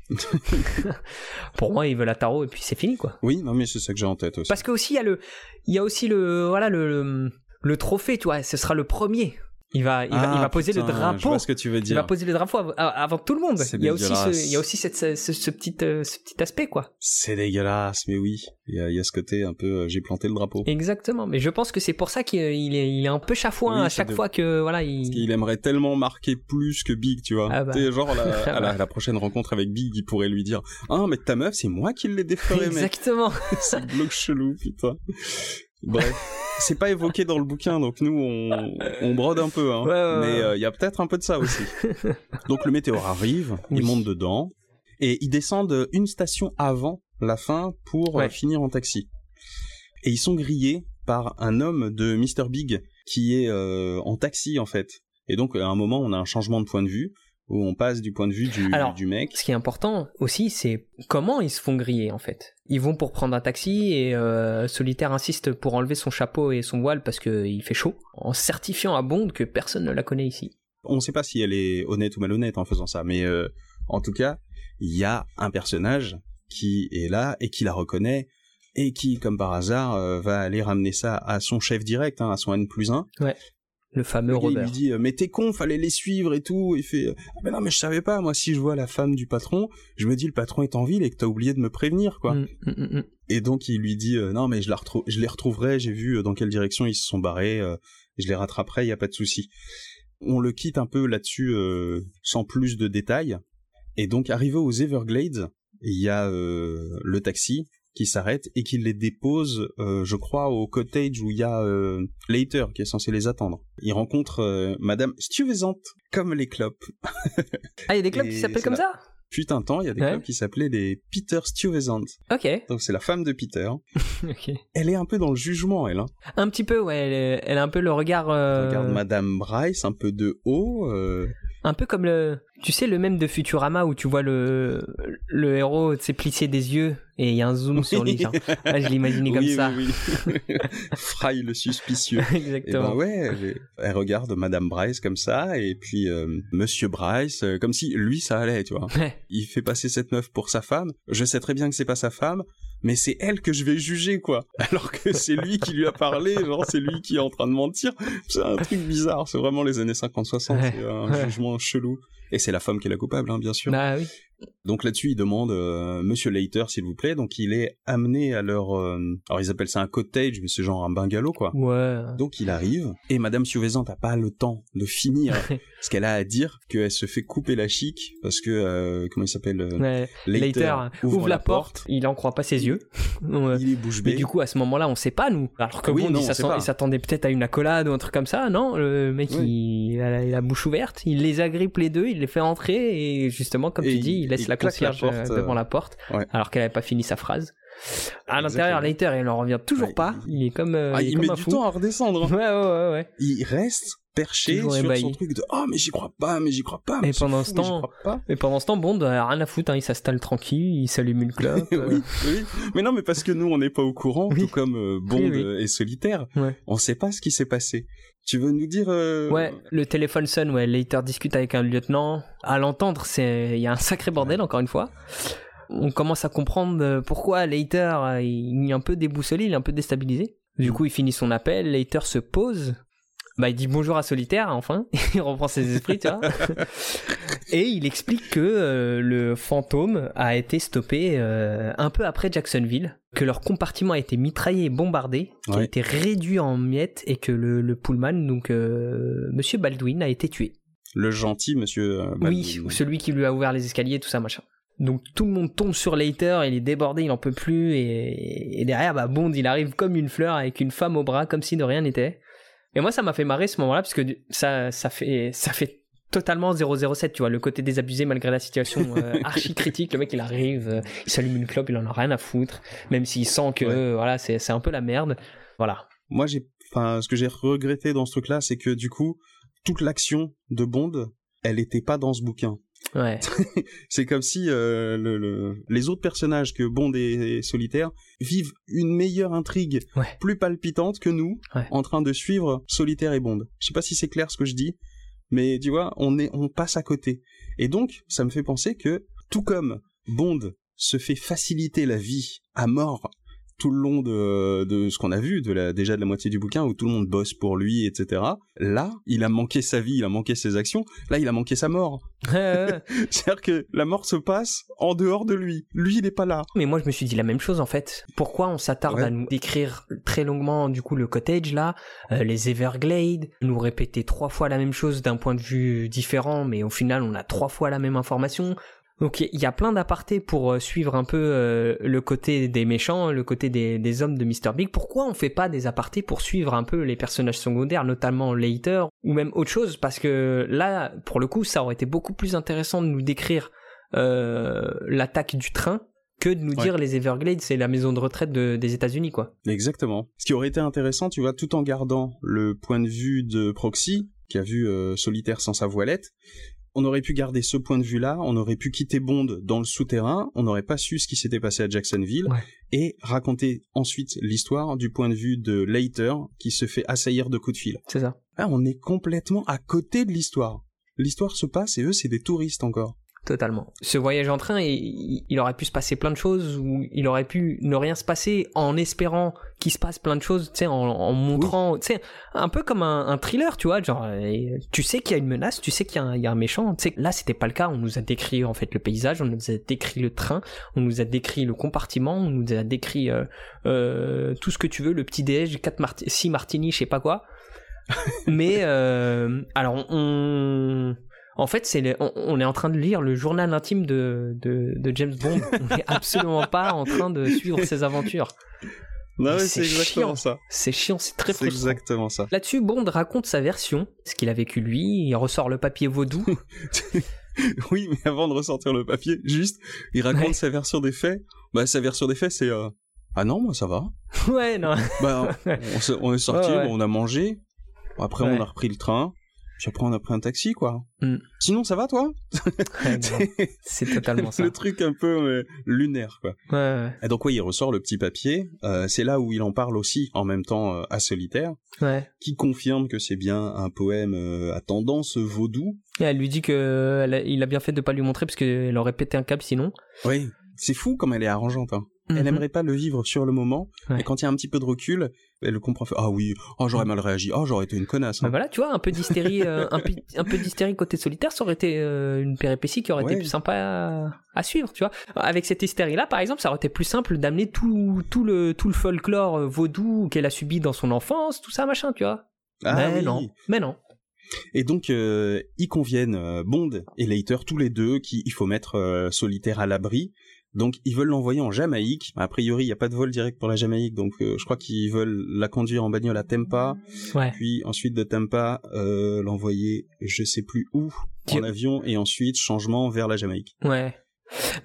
pour moi, il veut la tarot et puis c'est fini quoi. oui, non mais c'est ça que j'ai en tête aussi. Parce que aussi il y a le, il y a aussi le, voilà le, le, le trophée, tu vois, ce sera le premier. Il va, il va, il Ah, va poser putain, le Je drapeau. vois ce que tu veux Il va dire. poser le drapeau av- av- avant tout le monde. C'est Il y a aussi ce, dégueulasse. il y a aussi cette, ce, ce- ce petit, euh, ce petit aspect quoi. C'est dégueulasse, mais oui. Il y a, il y a ce côté un peu euh, j'ai planté le drapeau. Exactement. Mais je pense que c'est pour ça qu'il est, il est, il est un peu chafouin Oui, à chaque fois que voilà Parce il. qu'il aimerait tellement marquer plus que Big, tu vois. Ah bah. Genre, la, Ah à la, bah. la prochaine rencontre avec Big, il pourrait lui dire Ah, mais ta meuf, c'est moi qui l'ai défloré, mec. Exactement. c'est glauque chelou, putain. Bref. C'est pas évoqué dans le bouquin, donc nous, on, on brode un peu, hein. Ouais, ouais, Mais euh, il y a peut-être un peu de ça aussi. donc le météore arrive, Oui. il monte dedans, et ils descendent une station avant la fin pour euh, Ouais. finir en taxi. Et ils sont grillés par un homme de Mr. Big qui est euh, en taxi, en fait. Et donc, à un moment, on a un changement de point de vue, où on passe du point de vue du, Alors, du mec. Ce qui est important aussi, c'est comment ils se font griller en fait. Ils vont pour prendre un taxi et euh, Solitaire insiste pour enlever son chapeau et son voile parce qu'il fait chaud, en certifiant à Bond que personne ne la connaît ici. on ne sait pas si elle est honnête ou malhonnête en faisant ça, mais euh, en tout cas, il y a un personnage qui est là et qui la reconnaît et qui, comme par hasard, euh, va aller ramener ça à son chef direct, hein, à son N plus 1. Le fameux Le gars, il Robert. lui dit euh, mais t'es con, fallait les suivre et tout. Il fait ah, mais non mais je savais pas. Moi si je vois la femme du patron, je me dis le patron est en ville et que t'as oublié de me prévenir quoi. Mm, mm, mm, mm. Et donc il lui dit euh, non mais je la retrou- je les retrouverai. J'ai vu euh, dans quelle direction ils se sont barrés. euh, je les rattraperai. Y a pas de souci. On le quitte un peu là-dessus euh, sans plus de détails. Et donc arrivé aux Everglades, il y a euh, le taxi qui s'arrête et qui les dépose, euh, je crois, au cottage où il y a euh, Later qui est censé les attendre. Il rencontre euh, Madame Stuyvesant, comme les clopes. Ah, il y a des clubs Et qui s'appellent comme la- ça Fut un temps, il y a des Ouais. clubs qui s'appelaient les Peter Stuyvesant. Ok. Donc c'est la femme de Peter. ok. Elle est un peu dans le jugement, elle. Hein. Un petit peu, ouais. Elle, est- elle a un peu le regard. euh, Regarde Madame Bryce un peu de haut. Un peu comme le. Tu sais, le même de Futurama où tu vois le, le héros sais, plisser des yeux et il y a un zoom sur lui. Ah, je l'imaginais comme oui, ça. oui, oui. Fry le suspicieux. Et Exactement. ben ouais, elle, elle regarde Madame Bryce comme ça, et puis euh, Monsieur Bryce, euh, comme si lui ça allait, tu vois. Ouais. Il fait passer cette meuf pour sa femme. Je sais très bien que c'est pas sa femme, mais c'est elle que je vais juger, quoi. Alors que c'est lui qui lui a parlé, genre c'est lui qui est en train de mentir. C'est un truc bizarre. C'est vraiment les années 50-60. Ouais. C'est un Ouais. jugement chelou. Et c'est la femme qui est la coupable, hein, bien sûr. Bah oui. Donc là-dessus, il demande euh, Monsieur Later, s'il vous plaît. Donc il est amené à leur... euh, Alors ils appellent ça un cottage, mais c'est genre un bungalow, quoi. Ouais. Donc il arrive, et Madame Suvezant n'a pas le temps de finir ce qu'elle a à dire, qu'elle se fait couper la chic, parce que, euh, comment il s'appelle euh, Ouais. Later, ouvre, la porte. Il en croit pas ses yeux. Ouais. il est bouche Mais bée. du coup, à ce moment-là, on sait pas, nous. Alors que Oui, bon, non, il il s'attendait peut-être à une accolade ou un truc comme ça. Non, le mec, Oui. il, a la, il bouche ouverte, il les agrippe les deux, il les fait entrer et justement, comme Et tu dis, il- il laisse il la concierge euh, euh, devant la porte, ouais. alors qu'elle avait pas fini sa phrase. À l'intérieur. Later, il en revient toujours Ouais, pas. Il est comme, euh, Ah, il est il comme met un du fou. temps à redescendre. hein. Ouais, ouais, ouais, ouais. Il reste perché Toujours sur ébahi. son truc de « Oh, mais j'y crois pas, mais j'y crois pas, mais Et pendant fou, ce mais temps-. Et pendant ce temps, Bond, a rien à foutre, hein, il s'installe tranquille, il s'allume une clope. euh, oui. Mais non, mais parce que nous, on n'est pas au courant, Oui. tout comme euh, Bond Oui, euh, est solitaire. Ouais. On sait pas ce qui s'est passé. Tu veux nous dire... euh, Ouais, le téléphone sonne, ouais, Later discute avec un lieutenant. À l'entendre, c'est il y a un sacré bordel encore une fois. On commence à comprendre pourquoi Later euh, il est un peu déboussolé, il est un peu déstabilisé. Du coup, il finit son appel, Later se pose bah, il dit bonjour à Solitaire, enfin, il reprend ses esprits, tu vois. et il explique que euh, le fantôme a été stoppé euh, un peu après Jacksonville, que leur compartiment a été mitraillé et bombardé, qu'il a été réduit en miettes et que le, le Pullman, donc euh, Monsieur Baldwin, a été tué. Le gentil monsieur. euh, Oui, Baldwin. celui qui lui a ouvert les escaliers, tout ça, machin. Donc tout le monde tombe sur Leiter, il est débordé, il en peut plus, et, et derrière, bah, Bond, il arrive comme une fleur avec une femme au bras, comme si de rien n'était. Et moi, ça m'a fait marrer ce moment-là, parce que ça, ça, fait, ça fait totalement 007, tu vois, le côté désabusé malgré la situation euh, archi critique. Le mec, il arrive, euh, il s'allume une clope, il en a rien à foutre, même s'il sent que Ouais. voilà, c'est un peu la merde. Voilà. Moi, j'ai, enfin, ce que j'ai regretté dans ce truc-là, c'est que du coup, toute l'action de Bond, elle était pas dans ce bouquin. Ouais. C'est comme si euh, le, le- les autres personnages que Bond et, et Solitaire vivent une meilleure intrigue, Ouais. plus palpitante que nous, Ouais. en train de suivre Solitaire et Bond. Je sais pas si c'est clair ce que je dis, mais tu vois, on est, on passe à côté. Et donc, ça me fait penser que, tout comme Bond se fait faciliter la vie à mort tout le long de, de ce qu'on a vu, de la, déjà de la moitié du bouquin, où tout le monde bosse pour lui, etc. Là, il a manqué sa vie, il a manqué ses actions. Là, il a manqué sa mort. C'est-à-dire que la mort se passe en dehors de lui. Lui, il n'est pas là. Mais moi, je me suis dit la même chose en fait. Pourquoi on s'attarde Ouais. à nous décrire très longuement du coup le cottage là, euh, les Everglades, nous répéter trois fois la même chose d'un point de vue différent, mais au final on a trois fois la même information. Donc il y a plein d'apartés pour euh, suivre un peu euh, le côté des méchants, le côté des, des hommes de Mr. Big. Pourquoi on fait pas des apartés pour suivre un peu les personnages secondaires, notamment Later, ou même autre chose? Parce que là, pour le coup, ça aurait été beaucoup plus intéressant de nous décrire euh, l'attaque du train que de nous Ouais. dire les Everglades, c'est la maison de retraite de- des États-Unis, quoi. Exactement. Ce qui aurait été intéressant, tu vois, tout en gardant le point de vue de Proxy, qui a vu euh, Solitaire sans sa voilette, on aurait pu garder ce point de vue-là, on aurait pu quitter Bond dans le souterrain, on n'aurait pas su ce qui s'était passé à Jacksonville, Ouais. et raconter ensuite l'histoire du point de vue de Later, qui se fait assaillir de coups de fil. C'est ça. Là, on est complètement à côté de l'histoire. L'histoire se passe et eux, c'est des touristes encore. Totalement. Ce voyage en train, il, il aurait pu se passer plein de choses, ou il aurait pu ne rien se passer en espérant qu'il se passe plein de choses, tu sais, en, en montrant, tu sais, un peu comme un, un thriller, tu vois, genre, euh, tu sais qu'il y a une menace, tu sais qu'il y, a un- il y a un méchant, tu sais, là c'était pas le cas, on nous a décrit en fait le paysage, on nous a décrit le train, on nous a décrit le compartiment, on nous a décrit euh, euh, tout ce que tu veux, le petit déj, 4 marti 6 martinis, je sais pas quoi. Mais, euh, alors, on... En fait, c'est le- on, on est en train de lire le journal intime de, de, de James Bond. On n'est absolument pas en train de suivre ses aventures. Non, c'est c'est exactement chiant. ça. C'est chiant, c'est très C'est frustrant. exactement ça. Là-dessus, Bond raconte sa version, ce qu'il a vécu lui. Il ressort le papier vaudou. Oui, mais avant de ressortir le papier, juste, il raconte Ouais. sa version des faits. Bah, sa version des faits, c'est euh, ah non, moi ça va. ouais, non. Bah, on, est sorti, Ouais, ouais. on a mangé. Après, Ouais. on a repris le train. Puis après, on a pris un taxi, quoi. Mm. Sinon, ça va, toi C'est totalement ça. Le truc un peu euh, lunaire, quoi. Ouais, ouais. Et donc, oui, il ressort le petit papier. Euh, c'est là où il en parle aussi, en même temps, euh, à Solitaire, ouais. qui confirme que c'est bien un poème à tendance vaudou. Et elle lui dit que elle a- il a bien fait de pas lui montrer parce qu'elle aurait pété un câble sinon. Oui. C'est fou comme elle est arrangeante, hein. Elle Mhm. aimerait pas le vivre sur le moment, et quand il y a un petit peu de recul, elle comprend. fait, Ah oui, oh j'aurais mal réagi, oh j'aurais été une connasse. Bah hein. voilà, tu vois, un peu d'hystérie, euh, un, peu, un peu d'hystérie côté solitaire, ça aurait été euh, une péripétie qui aurait Ouais. été plus sympa à, à suivre, tu vois. Avec cette hystérie-là, par exemple, ça aurait été plus simple d'amener tout, tout, le, tout le folklore euh, vaudou qu'elle a subi dans son enfance, tout ça, machin, tu vois. Ah mais oui. non, mais non. Et donc euh, ils conviennent euh, Bond et Leiter tous les deux qu'il faut mettre euh, Solitaire à l'abri. Donc ils veulent l'envoyer en Jamaïque. A priori, il y a pas de vol direct pour la Jamaïque, donc euh, je crois qu'ils veulent la conduire en bagnole à Ouais. puis ensuite de Tampa euh, l'envoyer je sais plus où en Tu- avion et ensuite changement vers la Jamaïque. Ouais.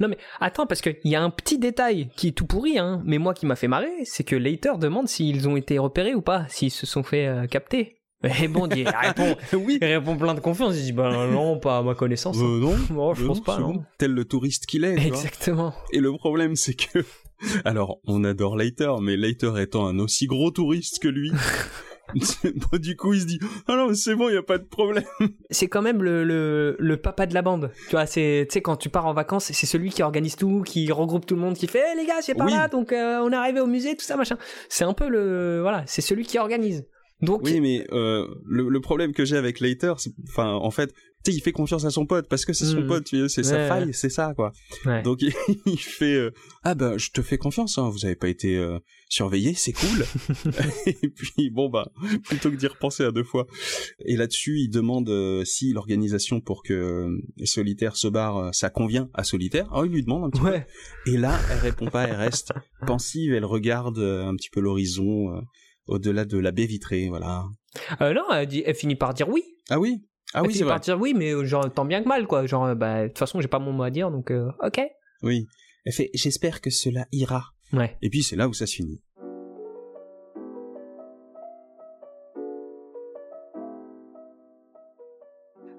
Non mais attends parce qu'il y a un petit détail qui est tout pourri hein, mais moi qui m'a fait marrer, c'est que Later demande s'ils ont été repérés ou pas, s'ils se sont fait euh, capter. Et bon, il répond, oui. il répond plein de confiance, il dit bah non, pas à ma connaissance. hein. Euh, non. Bon, je Euh, pense non, pas. non. bon. Tel le touriste qu'il est. tu vois. Exactement. Et le problème, c'est que, alors, on adore Leiter, mais Leiter étant un aussi gros touriste que lui, bon, du coup, il se dit, ah non, mais c'est bon, il y a pas de problème. C'est quand même le, le, le papa de la bande. Tu vois, c'est, tu sais, quand tu pars en vacances, c'est celui qui organise tout, qui regroupe tout le monde, qui fait, Eh, les gars, c'est par Oui. là, donc euh, on est arrivé au musée, tout ça, machin. C'est un peu le, voilà, c'est celui qui organise. Donc, Oui, mais euh, le, le problème que j'ai avec Later, c'est- enfin, en fait, tu sais, il fait confiance à son pote parce que c'est son Mhm. pote, c'est sa Ouais, faille, c'est ça, quoi. ouais. Donc il, il fait euh, ah bah je te fais confiance, hein, vous avez pas été euh, surveillé, c'est cool. et puis bon bah plutôt que d'y repenser à deux fois. Et là-dessus, il demande euh, si l'organisation pour que euh, Solitaire se barre, euh, ça convient à Solitaire. Alors il lui demande un petit ouais. peu. Et là, elle répond pas, elle reste pensive, elle regarde un petit peu l'horizon. Au-delà de la baie vitrée, voilà. Euh, non, elle, dit- elle finit par dire oui. Ah oui Ah elle oui, finit c'est vrai. par dire oui, mais euh, genre tant bien que mal, quoi. Genre, euh, bah, de toute façon, j'ai pas mon mot à dire, donc euh, ok. Oui. Elle fait J'espère que cela ira. Ouais. Et puis c'est là où ça se finit.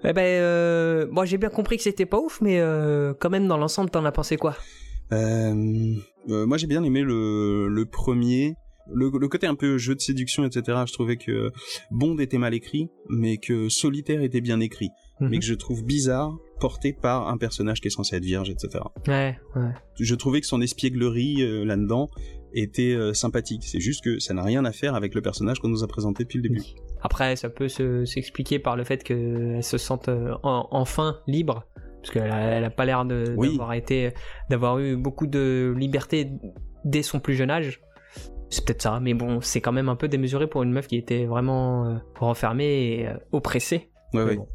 Eh ben, euh, moi j'ai bien compris que c'était pas ouf, mais euh, quand même dans l'ensemble, t'en as pensé quoi? Euh, moi j'ai bien aimé le, le premier. Le, le côté un peu jeu de séduction, etc. Je trouvais que Bond était mal écrit, mais que Solitaire était bien écrit. Mhm. Mais que je trouve bizarre, porté par un personnage qui est censé être vierge, etc. Ouais, ouais. Je trouvais que son espièglerie euh, là-dedans était euh, sympathique. C'est juste que ça n'a rien à faire avec le personnage qu'on nous a présenté depuis le début. Après, ça peut se- s'expliquer par le fait qu'elle se sente euh, en- enfin libre, parce qu'elle a, elle a pas l'air Oui. été, d'avoir eu beaucoup de liberté dès son plus jeune âge. C'est peut-être ça, mais bon, c'est quand même un peu démesuré pour une meuf qui était vraiment euh, renfermée et euh, oppressée. Ouais, Mais ouais. bon.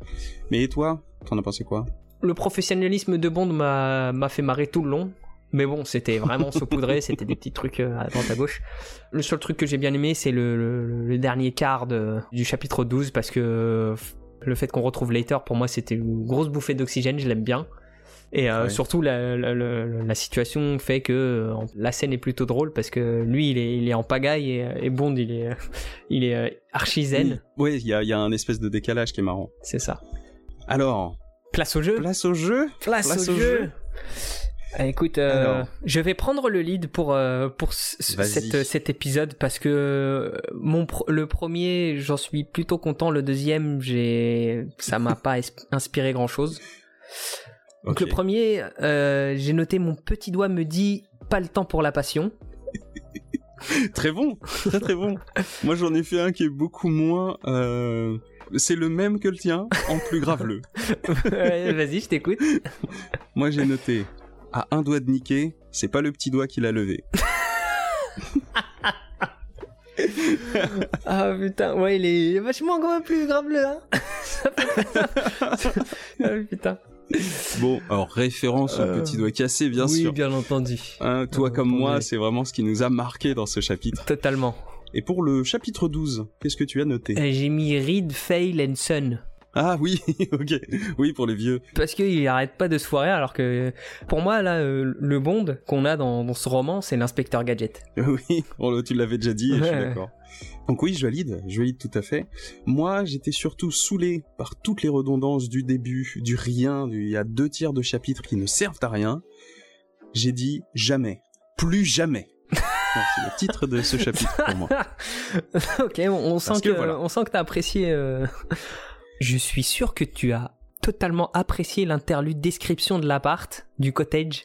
Mais et toi T'en as pensé quoi? Le professionnalisme de Bond m'a fait marrer tout le long. Mais bon, c'était vraiment saupoudré, c'était des petits trucs euh, à droite à gauche. Le seul truc que j'ai bien aimé, c'est le, le- le dernier quart de- du chapitre 12, parce que le fait qu'on retrouve Later, pour moi, c'était une grosse bouffée d'oxygène, je l'aime bien. Et euh, surtout, la, la- la- la situation fait que euh, la scène est plutôt drôle, parce que lui, il est, il est en pagaille, et, et Bond, il est, il est euh, archi zen. Oui, il y a, y a un espèce de décalage qui est marrant. C'est ça. Alors, Place au jeu place au jeu Place, Place au, au jeu. jeu. Écoute, euh, je vais prendre le lead pour euh, pour cette, cet épisode parce que euh, mon le premier, j'en suis plutôt content. Le deuxième, j'ai ça m'a pas inspiré grand chose. Donc le premier, euh, j'ai noté mon petit doigt me dit pas le temps pour la passion. Très bon, très très bon. Moi j'en ai fait un qui est beaucoup moins. euh, C'est le même que le tien, en plus graveleux. Vas-y, je t'écoute. Moi j'ai noté à un doigt de niquer, c'est pas le petit doigt qui l'a levé. Ah putain, ouais, il est vachement encore plus grave le. Hein ah, putain. Bon, alors référence au Euh, petit doigt cassé, bien oui, sûr. bien entendu. Hein, toi comme moi, c'est vraiment ce qui nous a marqué dans ce chapitre. Totalement. Et pour le chapitre 12, qu'est-ce que tu as noté? Euh, J'ai mis Reed, Fail and Son. Ah oui, ok. Oui, pour les vieux. Parce qu'il arrête pas de se foirer, alors que pour moi, là, euh, le Bond qu'on a dans, dans ce roman, c'est l'inspecteur Gadget. Oui, tu l'avais déjà dit, et je suis d'accord. Donc oui, je valide, je valide tout à fait. Moi, j'étais surtout saoulé par toutes les redondances du début, du rien, du... il y a deux tiers de chapitres qui ne servent à rien. J'ai dit jamais, plus jamais. C'est le titre de ce chapitre pour moi. ok, on, on sent que, que voilà. on sent que t'as apprécié. euh, Je suis sûr que tu as totalement apprécié l'interlude description de l'appart, du cottage.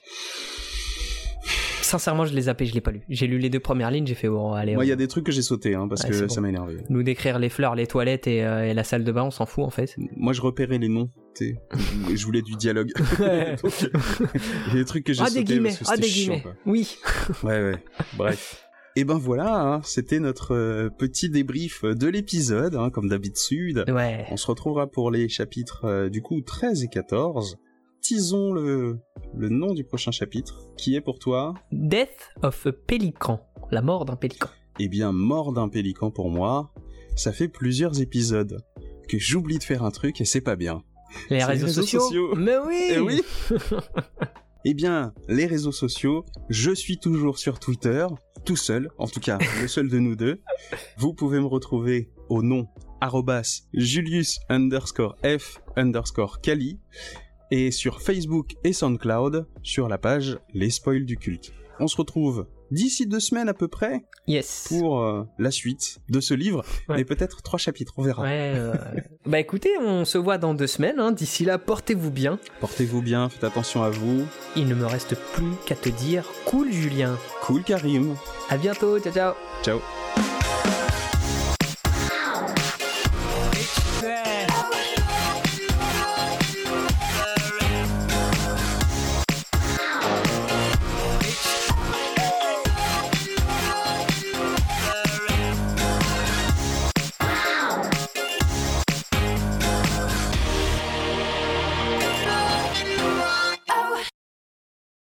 Sincèrement, je l'ai zappé, je l'ai pas lu. J'ai lu les deux premières lignes, j'ai fait bon, allez. Moi, il y a des trucs que j'ai sauté, hein, parce Ouais, que ça m'a énervé. Nous décrire les fleurs, les toilettes et, euh, et la salle de bain, on s'en fout en fait. Moi, je repérais les noms, tu sais. je voulais du dialogue. Donc, il y a des trucs que j'ai Ah, des sauté guillemets, parce que ah, des guillemets. Oui. Ouais, ouais. Bref. Et ben voilà, hein, c'était notre euh, petit débrief de l'épisode, hein, comme d'habitude. Ouais. On se retrouvera pour les chapitres euh, du coup 13 et 14. Tisons le, le nom du prochain chapitre, qui est pour toi, Death of a Pelican. La mort d'un pélican. eh bien, Mort d'un pélican pour moi. Ça fait plusieurs épisodes que j'oublie de faire un truc et c'est pas bien. Les réseaux, les réseaux sociaux. sociaux. Mais oui. Eh oui Eh bien, les réseaux sociaux, je suis toujours sur Twitter, tout seul, en tout cas le seul de nous deux. Vous pouvez me retrouver au nom arrobas Julius underscore F underscore Kali et sur Facebook et SoundCloud sur la page Les Spoils du Culte. On se retrouve d'ici deux semaines à peu près Yes. pour euh, la suite de ce livre, Ouais. mais peut-être trois chapitres, on verra. Ouais. euh, bah écoutez, on se voit dans deux semaines. hein. D'ici là, portez-vous bien. Portez-vous bien, faites attention à vous. Il ne me reste plus qu'à te dire cool, Julien. Cool Karim. À bientôt. Ciao, ciao. Ciao.